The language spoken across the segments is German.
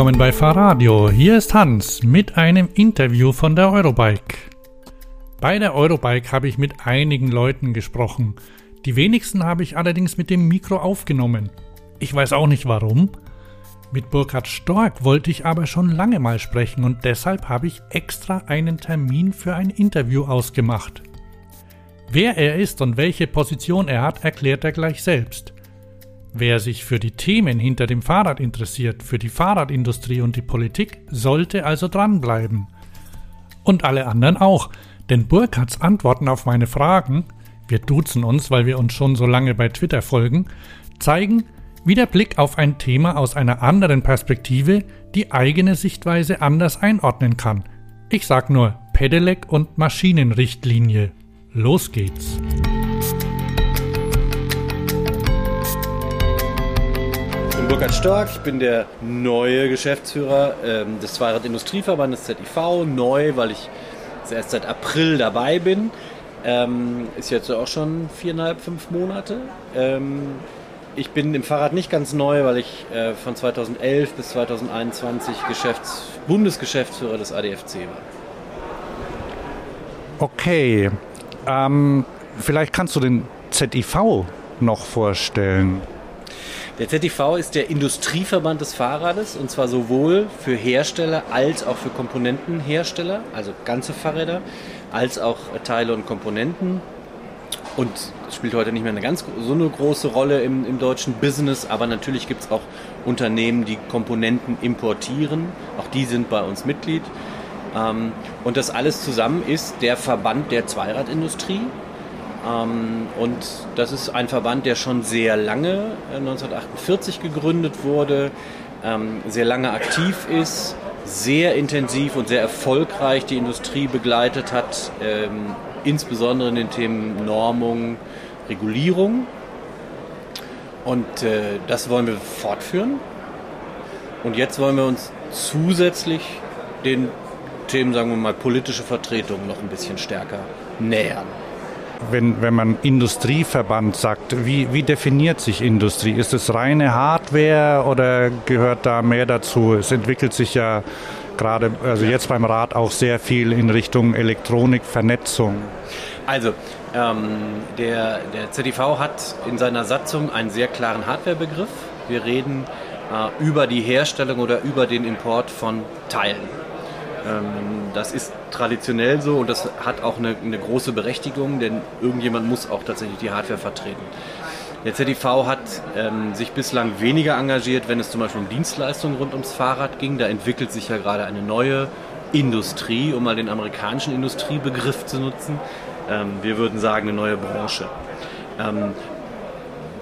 Willkommen bei Fahrradio. Hier ist Hans mit einem Interview von der Eurobike. Bei der Eurobike habe ich mit einigen Leuten gesprochen. Die wenigsten habe ich allerdings mit dem Mikro aufgenommen. Ich weiß auch nicht warum. Mit Burkhard Stork wollte ich aber schon lange mal sprechen und deshalb habe ich extra einen Termin für ein Interview ausgemacht. Wer er ist und welche Position er hat, erklärt er gleich selbst. Wer sich für die Themen hinter dem Fahrrad interessiert, für die Fahrradindustrie und die Politik, sollte also dranbleiben. Und alle anderen auch, denn Burkhards Antworten auf meine Fragen, wir duzen uns, weil wir uns schon so lange bei Twitter folgen, zeigen, wie der Blick auf ein Thema aus einer anderen Perspektive die eigene Sichtweise anders einordnen kann. Ich sag nur Pedelec und Maschinenrichtlinie. Los geht's! Burkhard Stork, ich bin der neue Geschäftsführer ähm, des Zweirad-Industrieverbandes ZIV. Neu, weil ich erst seit April dabei bin. Ähm, ist jetzt auch schon viereinhalb, fünf Monate. Ähm, ich bin im Fahrrad nicht ganz neu, weil ich äh, von 2011 bis 2021 Geschäfts Bundesgeschäftsführer des ADFC war. Okay, ähm, vielleicht kannst du den ZIV noch vorstellen. Der ZTV ist der Industrieverband des Fahrrades und zwar sowohl für Hersteller als auch für Komponentenhersteller, also ganze Fahrräder, als auch Teile und Komponenten. Und spielt heute nicht mehr eine ganz so eine große Rolle im, im deutschen Business, aber natürlich gibt es auch Unternehmen, die Komponenten importieren. Auch die sind bei uns Mitglied. Ähm, und das alles zusammen ist der Verband der Zweiradindustrie. Ähm, und das ist ein Verband, der schon sehr lange, 1948 äh, gegründet wurde, ähm, sehr lange aktiv ist, sehr intensiv und sehr erfolgreich die Industrie begleitet hat, ähm, insbesondere in den Themen Normung, Regulierung. Und äh, das wollen wir fortführen. Und jetzt wollen wir uns zusätzlich den Themen, sagen wir mal, politische Vertretung noch ein bisschen stärker nähern wenn, wenn man Industrieverband sagt, wie, wie definiert sich Industrie? Ist es reine Hardware oder gehört da mehr dazu? Es entwickelt sich ja gerade, also jetzt beim Rad auch sehr viel in Richtung Elektronik, Vernetzung. Also, ähm, der, der ZDV hat in seiner Satzung einen sehr klaren Hardwarebegriff. Wir reden äh, über die Herstellung oder über den Import von Teilen. Ähm, das ist traditionell so und das hat auch eine, eine, große Berechtigung, denn irgendjemand muss auch tatsächlich die Hardware vertreten. Der ZDV hat ähm, sich bislang weniger engagiert, wenn es zum Beispiel um Dienstleistungen rund ums Fahrrad ging. Da entwickelt sich ja gerade eine neue Industrie, um mal den amerikanischen Industriebegriff zu nutzen. Ähm, wir würden sagen, eine neue Branche. Ähm,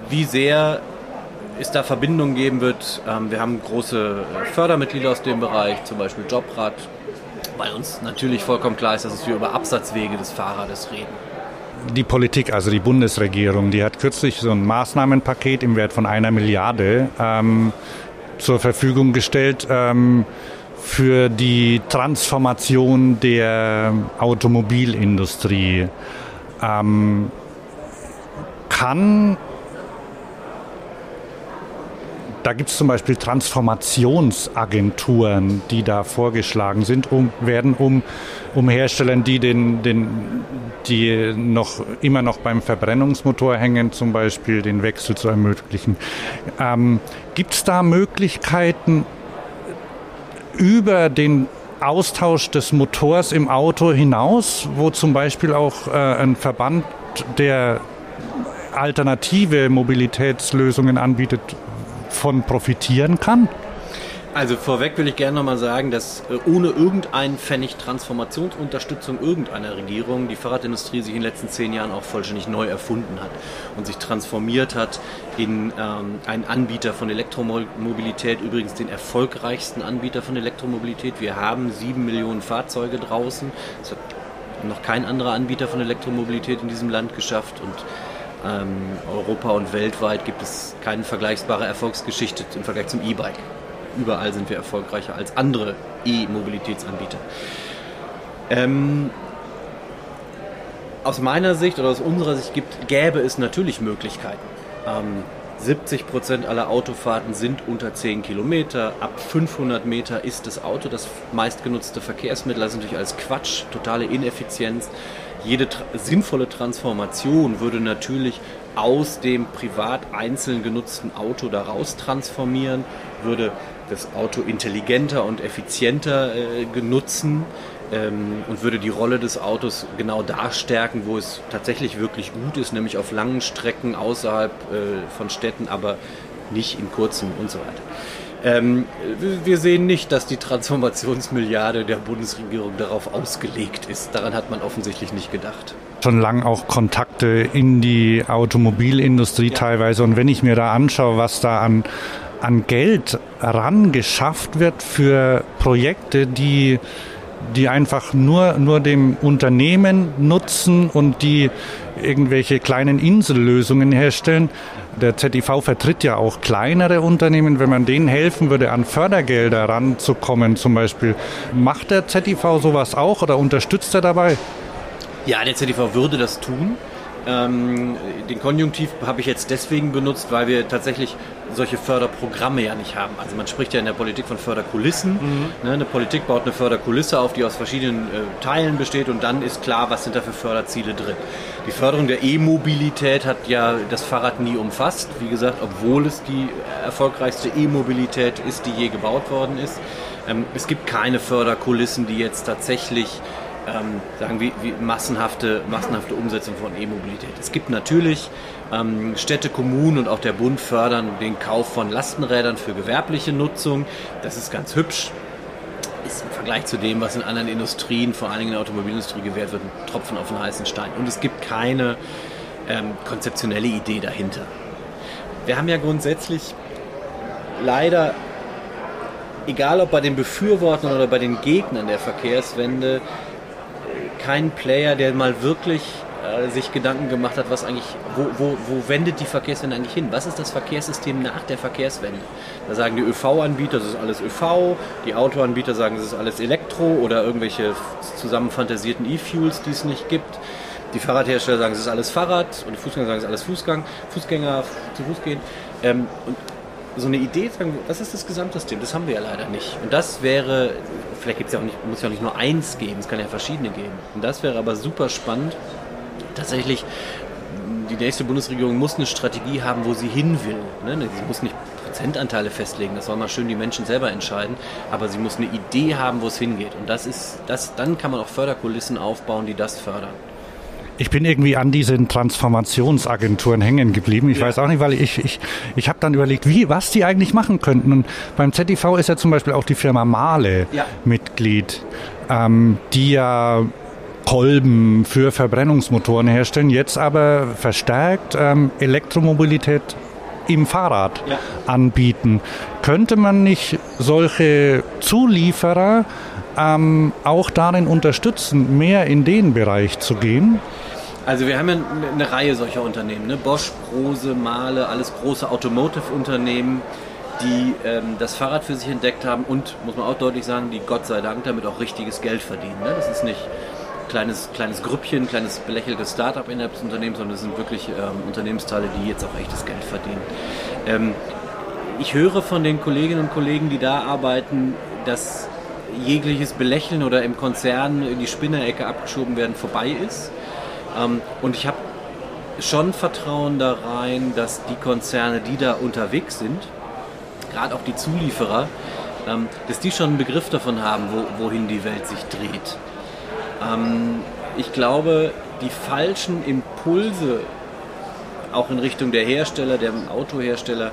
wie sehr es da Verbindungen geben wird. Ähm, wir haben große äh, Fördermitglieder aus dem Bereich, zum Beispiel Jobrad, weil uns natürlich vollkommen klar ist, dass wir über Absatzwege des Fahrrades reden. Die Politik, also die Bundesregierung, die hat kürzlich so ein Maßnahmenpaket im Wert von einer Milliarde ähm, zur Verfügung gestellt ähm, für die Transformation der Automobilindustrie. Ähm, kann da gibt es zum Beispiel Transformationsagenturen, die da vorgeschlagen sind, um, werden, um, um Herstellern, die, den, den, die noch, immer noch beim Verbrennungsmotor hängen, zum Beispiel den Wechsel zu ermöglichen. Ähm, gibt es da Möglichkeiten, über den Austausch des Motors im Auto hinaus, wo zum Beispiel auch äh, ein Verband, der alternative Mobilitätslösungen anbietet, von profitieren kann? Also vorweg will ich gerne nochmal sagen, dass äh, ohne irgendeinen Pfennig Transformationsunterstützung irgendeiner Regierung die Fahrradindustrie sich in den letzten zehn Jahren auch vollständig neu erfunden hat und sich transformiert hat in ähm, einen Anbieter von Elektromobilität, übrigens den erfolgreichsten Anbieter von Elektromobilität. Wir haben sieben Millionen Fahrzeuge draußen. Das hat noch kein anderer Anbieter von Elektromobilität in diesem Land geschafft und ähm, Europa und weltweit gibt es keine vergleichbare Erfolgsgeschichte im Vergleich zum E-Bike. Überall sind wir erfolgreicher als andere E-Mobilitätsanbieter. Ähm, aus meiner Sicht oder aus unserer Sicht gibt, gäbe es natürlich Möglichkeiten. Ähm, 70 Prozent aller Autofahrten sind unter 10 Kilometer. Ab 500 Meter ist das Auto das meistgenutzte Verkehrsmittel. Das ist natürlich als Quatsch, totale Ineffizienz. Jede tra sinnvolle Transformation würde natürlich aus dem privat einzeln genutzten Auto daraus transformieren, würde das Auto intelligenter und effizienter äh, genutzen ähm, und würde die Rolle des Autos genau da stärken, wo es tatsächlich wirklich gut ist, nämlich auf langen Strecken außerhalb äh, von Städten, aber nicht in kurzen und so weiter. Ähm, wir sehen nicht, dass die Transformationsmilliarde der Bundesregierung darauf ausgelegt ist. Daran hat man offensichtlich nicht gedacht. Schon lange auch Kontakte in die Automobilindustrie ja. teilweise. Und wenn ich mir da anschaue, was da an, an Geld rangeschafft wird für Projekte, die die einfach nur, nur dem Unternehmen nutzen und die irgendwelche kleinen Insellösungen herstellen. Der ZIV vertritt ja auch kleinere Unternehmen. Wenn man denen helfen würde, an Fördergelder ranzukommen zum Beispiel, macht der ZIV sowas auch oder unterstützt er dabei? Ja, der ZIV würde das tun. Ähm, den Konjunktiv habe ich jetzt deswegen benutzt, weil wir tatsächlich solche Förderprogramme ja nicht haben. Also man spricht ja in der Politik von Förderkulissen. Mhm. Ne, eine Politik baut eine Förderkulisse auf, die aus verschiedenen äh, Teilen besteht und dann ist klar, was sind da für Förderziele drin. Die Förderung der E-Mobilität hat ja das Fahrrad nie umfasst. Wie gesagt, obwohl es die erfolgreichste E-Mobilität ist, die je gebaut worden ist. Ähm, es gibt keine Förderkulissen, die jetzt tatsächlich ähm, sagen wie, wie massenhafte, massenhafte Umsetzung von E-Mobilität. Es gibt natürlich ähm, Städte, Kommunen und auch der Bund fördern den Kauf von Lastenrädern für gewerbliche Nutzung. Das ist ganz hübsch. Ist im Vergleich zu dem, was in anderen Industrien, vor allen Dingen in der Automobilindustrie gewährt wird, ein Tropfen auf den heißen Stein. Und es gibt keine ähm, konzeptionelle Idee dahinter. Wir haben ja grundsätzlich leider egal ob bei den Befürwortern oder bei den Gegnern der Verkehrswende, keinen Player, der mal wirklich äh, sich Gedanken gemacht hat, was eigentlich, wo, wo, wo wendet die Verkehrswende eigentlich hin? Was ist das Verkehrssystem nach der Verkehrswende? Da sagen die ÖV-Anbieter, das ist alles ÖV, die Autoanbieter sagen, das ist alles Elektro oder irgendwelche zusammenfantasierten E-Fuels, die es nicht gibt. Die Fahrradhersteller sagen, es ist alles Fahrrad und die Fußgänger sagen, es ist alles Fußgang, Fußgänger zu Fuß gehen. Ähm, und so eine Idee, sagen, was ist das Gesamtsystem? Das haben wir ja leider nicht. Und das wäre, vielleicht gibt's ja auch nicht, muss ja auch nicht nur eins geben, es kann ja verschiedene geben. Und das wäre aber super spannend. Tatsächlich, die nächste Bundesregierung muss eine Strategie haben, wo sie hin will. Ne? Sie muss nicht Prozentanteile festlegen, das soll mal schön die Menschen selber entscheiden, aber sie muss eine Idee haben, wo es hingeht. Und das ist, das, dann kann man auch Förderkulissen aufbauen, die das fördern. Ich bin irgendwie an diesen Transformationsagenturen hängen geblieben. Ich ja. weiß auch nicht, weil ich, ich, ich habe dann überlegt, wie, was die eigentlich machen könnten. Und beim ZDV ist ja zum Beispiel auch die Firma Male ja. Mitglied, ähm, die ja Kolben für Verbrennungsmotoren herstellen, jetzt aber verstärkt ähm, Elektromobilität im Fahrrad ja. anbieten. Könnte man nicht solche Zulieferer ähm, auch darin unterstützen, mehr in den Bereich zu gehen? Also wir haben ja eine Reihe solcher Unternehmen, ne? Bosch, Prose, Mahle, alles große Automotive-Unternehmen, die ähm, das Fahrrad für sich entdeckt haben und, muss man auch deutlich sagen, die Gott sei Dank damit auch richtiges Geld verdienen. Ne? Das ist nicht kleines, kleines Grüppchen, kleines belächeltes Start-up innerhalb des Unternehmens, sondern das sind wirklich ähm, Unternehmensteile, die jetzt auch echtes Geld verdienen. Ähm, ich höre von den Kolleginnen und Kollegen, die da arbeiten, dass jegliches Belächeln oder im Konzern in die Spinnerecke abgeschoben werden vorbei ist. Ähm, und ich habe schon Vertrauen da rein, dass die Konzerne, die da unterwegs sind, gerade auch die Zulieferer, ähm, dass die schon einen Begriff davon haben, wo, wohin die Welt sich dreht. Ähm, ich glaube, die falschen Impulse, auch in Richtung der Hersteller, der Autohersteller,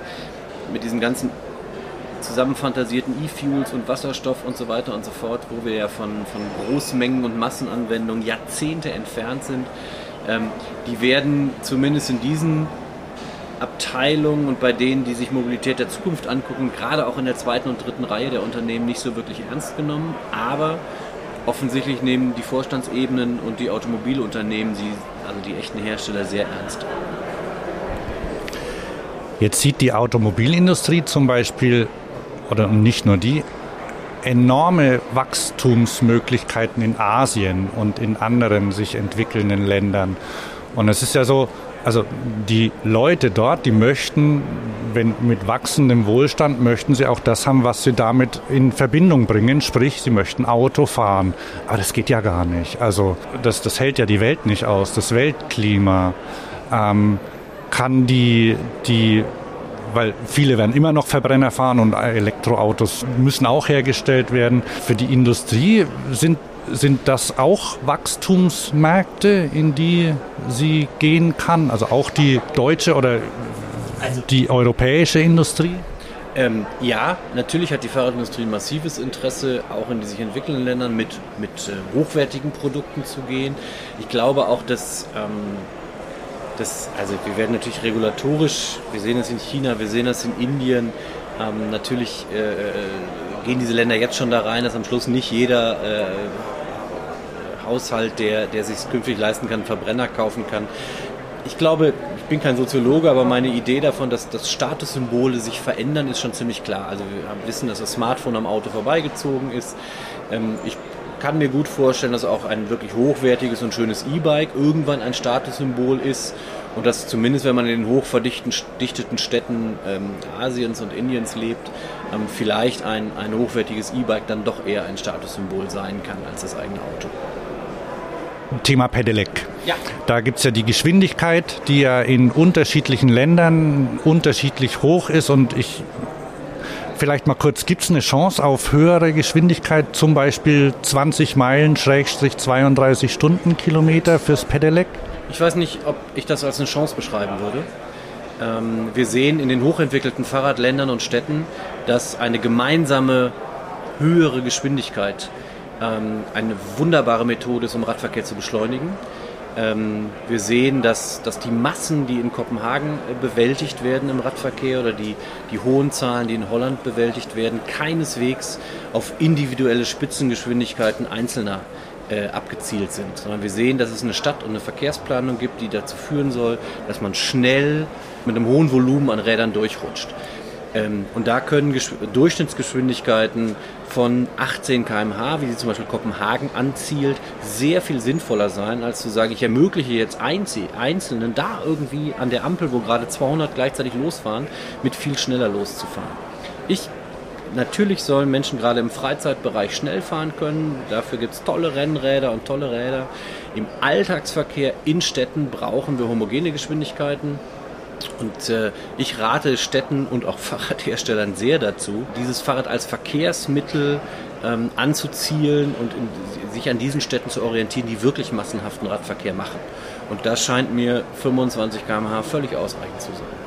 mit diesen ganzen zusammenfantasierten E-Fuels und Wasserstoff und so weiter und so fort, wo wir ja von, von Großmengen und Massenanwendungen Jahrzehnte entfernt sind, ähm, die werden zumindest in diesen Abteilungen und bei denen, die sich Mobilität der Zukunft angucken, gerade auch in der zweiten und dritten Reihe der Unternehmen nicht so wirklich ernst genommen. Aber offensichtlich nehmen die Vorstandsebenen und die Automobilunternehmen, sie, also die echten Hersteller, sehr ernst. Jetzt sieht die Automobilindustrie zum Beispiel oder nicht nur die, enorme Wachstumsmöglichkeiten in Asien und in anderen sich entwickelnden Ländern. Und es ist ja so, Also die Leute dort, die möchten, wenn mit wachsendem Wohlstand, möchten sie auch das haben, was sie damit in Verbindung bringen. Sprich, sie möchten Auto fahren. Aber das geht ja gar nicht. Also das, das hält ja die Welt nicht aus. Das Weltklima ähm, kann die, die weil viele werden immer noch Verbrenner fahren und Elektroautos müssen auch hergestellt werden. Für die Industrie sind sind das auch Wachstumsmärkte, in die sie gehen kann? Also auch die deutsche oder also die europäische Industrie? Ähm, ja, natürlich hat die Fahrradindustrie ein massives Interesse, auch in die sich entwickelnden Ländern mit, mit äh, hochwertigen Produkten zu gehen. Ich glaube auch, dass, ähm, dass, also wir werden natürlich regulatorisch, wir sehen das in China, wir sehen das in Indien, ähm, natürlich äh, äh gehen diese Länder jetzt schon da rein, dass am Schluss nicht jeder äh, Haushalt, der, der sich künftig leisten kann, Verbrenner kaufen kann. Ich glaube, ich bin kein Soziologe, aber meine Idee davon, dass, dass Statussymbole sich verändern, ist schon ziemlich klar. Also wir wissen, dass das Smartphone am Auto vorbeigezogen ist. Ähm, ich kann mir gut vorstellen, dass auch ein wirklich hochwertiges und schönes E-Bike irgendwann ein Statussymbol ist und dass zumindest, wenn man in den hochverdichteten Städten ähm, Asiens und Indiens lebt, ähm, vielleicht ein, ein hochwertiges E-Bike dann doch eher ein Statussymbol sein kann als das eigene Auto. Thema Pedelec. Ja. Da gibt es ja die Geschwindigkeit, die ja in unterschiedlichen Ländern unterschiedlich hoch ist und ich Vielleicht mal kurz, gibt es eine Chance auf höhere Geschwindigkeit, zum Beispiel 20 Meilen, Schrägstrich 32 Stundenkilometer fürs Pedelec? Ich weiß nicht, ob ich das als eine Chance beschreiben würde. Ähm, wir sehen in den hochentwickelten Fahrradländern und Städten, dass eine gemeinsame höhere Geschwindigkeit ähm, eine wunderbare Methode ist, um Radverkehr zu beschleunigen. Ähm, wir sehen, dass, dass die Massen, die in Kopenhagen äh, bewältigt werden im Radverkehr oder die, die hohen Zahlen, die in Holland bewältigt werden, keineswegs auf individuelle Spitzengeschwindigkeiten Einzelner äh, abgezielt sind, sondern wir sehen, dass es eine Stadt- und eine Verkehrsplanung gibt, die dazu führen soll, dass man schnell mit einem hohen Volumen an Rädern durchrutscht. Ähm, und da können Gesch Durchschnittsgeschwindigkeiten von 18 km/h, wie sie zum Beispiel Kopenhagen anzielt, sehr viel sinnvoller sein, als zu sagen, ich ermögliche jetzt Einzelnen da irgendwie an der Ampel, wo gerade 200 gleichzeitig losfahren, mit viel schneller loszufahren. Ich Natürlich sollen Menschen gerade im Freizeitbereich schnell fahren können. Dafür gibt es tolle Rennräder und tolle Räder. Im Alltagsverkehr in Städten brauchen wir homogene Geschwindigkeiten. Und äh, ich rate Städten und auch Fahrradherstellern sehr dazu, dieses Fahrrad als Verkehrsmittel ähm, anzuzielen und in, sich an diesen Städten zu orientieren, die wirklich massenhaften Radverkehr machen. Und das scheint mir 25 km/h völlig ausreichend zu sein.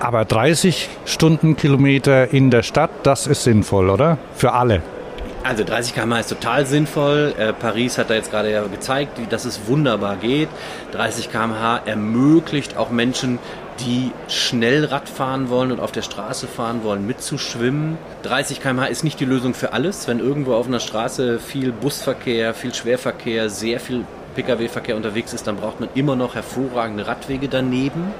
Aber 30 Stundenkilometer in der Stadt, das ist sinnvoll, oder? Für alle. Also 30 km ist total sinnvoll. Äh, Paris hat da jetzt gerade ja gezeigt, dass es wunderbar geht. 30 km/h ermöglicht auch Menschen, die schnell Rad fahren wollen und auf der Straße fahren wollen, mitzuschwimmen. 30 km/h ist nicht die Lösung für alles. Wenn irgendwo auf einer Straße viel Busverkehr, viel Schwerverkehr, sehr viel Pkw-Verkehr unterwegs ist, dann braucht man immer noch hervorragende Radwege daneben.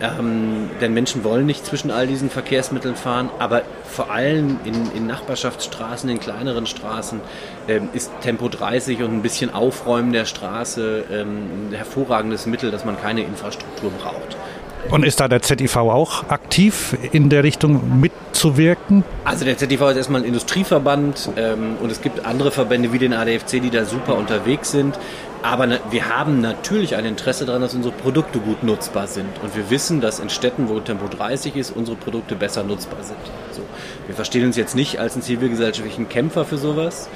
Ähm, denn Menschen wollen nicht zwischen all diesen Verkehrsmitteln fahren, aber vor allem in, in Nachbarschaftsstraßen, in kleineren Straßen ähm, ist Tempo 30 und ein bisschen Aufräumen der Straße ähm, ein hervorragendes Mittel, dass man keine Infrastruktur braucht. Und ist da der ZIV auch aktiv in der Richtung mitzuwirken? Also der ZIV ist erstmal ein Industrieverband ähm, und es gibt andere Verbände wie den ADFC, die da super unterwegs sind. Aber wir haben natürlich ein Interesse daran, dass unsere Produkte gut nutzbar sind. Und wir wissen, dass in Städten, wo Tempo 30 ist, unsere Produkte besser nutzbar sind. So. Wir verstehen uns jetzt nicht als einen zivilgesellschaftlichen Kämpfer für sowas.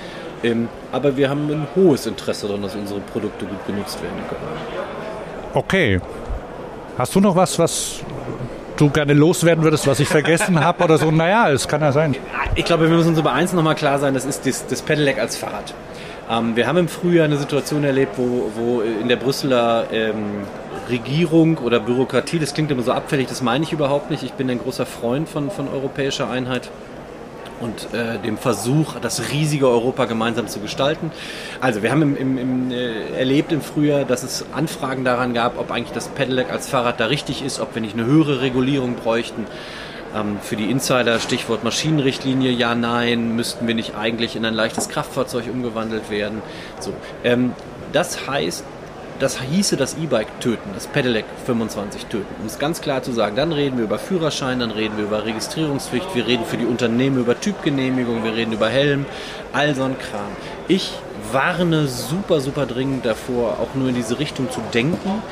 Ähm, aber wir haben ein hohes Interesse daran, dass unsere Produkte gut genutzt werden können. Okay, Hast du noch was, was du gerne loswerden würdest, was ich vergessen habe oder so? Naja, es kann ja sein. Ich glaube, wir müssen uns über eins nochmal klar sein, das ist das, das Pedelec als Fahrrad. Ähm, wir haben im Frühjahr eine Situation erlebt, wo, wo in der Brüsseler ähm, Regierung oder Bürokratie, das klingt immer so abfällig, das meine ich überhaupt nicht. Ich bin ein großer Freund von, von europäischer Einheit und äh, dem Versuch, das riesige Europa gemeinsam zu gestalten. Also wir haben im, im, im, äh, erlebt im Frühjahr, dass es Anfragen daran gab, ob eigentlich das Pedelec als Fahrrad da richtig ist, ob wir nicht eine höhere Regulierung bräuchten. Ähm, für die Insider Stichwort Maschinenrichtlinie, ja, nein, müssten wir nicht eigentlich in ein leichtes Kraftfahrzeug umgewandelt werden. So, ähm, das heißt, das hieße das E-Bike töten, das Pedelec 25 töten. Um es ganz klar zu sagen, dann reden wir über Führerschein, dann reden wir über Registrierungspflicht, wir reden für die Unternehmen über Typgenehmigung, wir reden über Helm, all so ein Kram. Ich warne super, super dringend davor, auch nur in diese Richtung zu denken.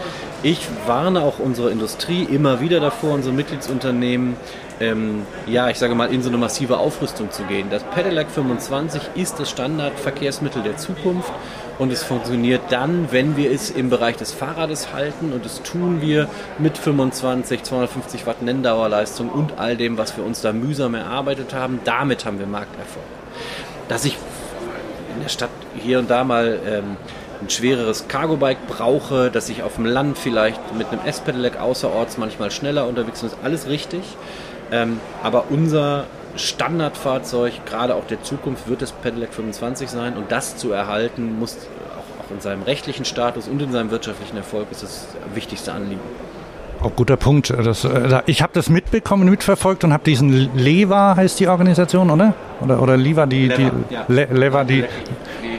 Ich warne auch unsere Industrie immer wieder davor, unsere Mitgliedsunternehmen, ähm, ja, ich sage mal, in so eine massive Aufrüstung zu gehen. Das Pedelec 25 ist das Standardverkehrsmittel der Zukunft und es funktioniert dann, wenn wir es im Bereich des Fahrrades halten und das tun wir mit 25, 250 Watt Nenndauerleistung und all dem, was wir uns da mühsam erarbeitet haben. Damit haben wir Markterfolg. Dass ich in der Stadt hier und da mal ähm, ein schwereres Cargo-Bike brauche, dass ich auf dem Land vielleicht mit einem S-Pedelec außerorts manchmal schneller unterwegs bin, ist alles richtig. Ähm, aber unser Standardfahrzeug, gerade auch der Zukunft, wird das Pedelec 25 sein und das zu erhalten, muss auch, auch in seinem rechtlichen Status und in seinem wirtschaftlichen Erfolg ist das wichtigste Anliegen. Auch guter Punkt. Das, äh, ich habe das mitbekommen, mitverfolgt und habe diesen Leva heißt die Organisation, oder? Oder, oder Leva, die, Lever, die, ja. Le, Lever, die,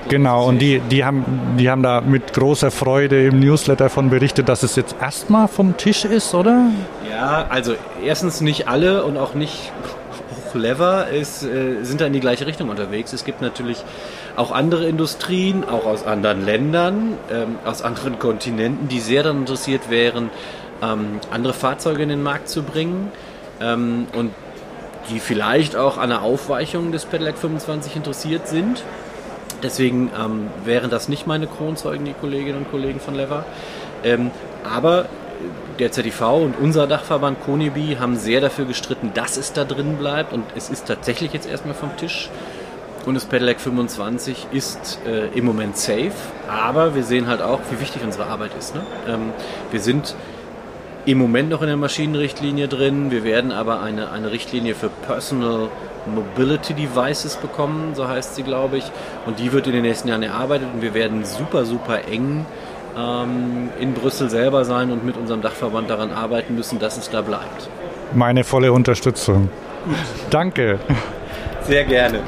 genau, und die, die, haben, die haben da mit großer Freude im Newsletter davon berichtet, dass es jetzt erstmal vom Tisch ist, oder? Ja, also erstens nicht alle und auch nicht Lever ist, äh, sind da in die gleiche Richtung unterwegs. Es gibt natürlich auch andere Industrien, auch aus anderen Ländern, ähm, aus anderen Kontinenten, die sehr daran interessiert wären, ähm, andere Fahrzeuge in den Markt zu bringen ähm, und die vielleicht auch an einer Aufweichung des Pedelec 25 interessiert sind. Deswegen ähm, wären das nicht meine Kronzeugen, die Kolleginnen und Kollegen von Lever. Ähm, aber der ZDV und unser Dachverband Konibi haben sehr dafür gestritten, dass es da drin bleibt und es ist tatsächlich jetzt erstmal vom Tisch. Und das Pedelec 25 ist äh, im Moment safe, aber wir sehen halt auch, wie wichtig unsere Arbeit ist. Ne? Ähm, wir sind im Moment noch in der Maschinenrichtlinie drin. Wir werden aber eine, eine Richtlinie für Personal Mobility Devices bekommen, so heißt sie, glaube ich. Und die wird in den nächsten Jahren erarbeitet und wir werden super, super eng ähm, in Brüssel selber sein und mit unserem Dachverband daran arbeiten müssen, dass es da bleibt. Meine volle Unterstützung. Danke. Sehr gerne.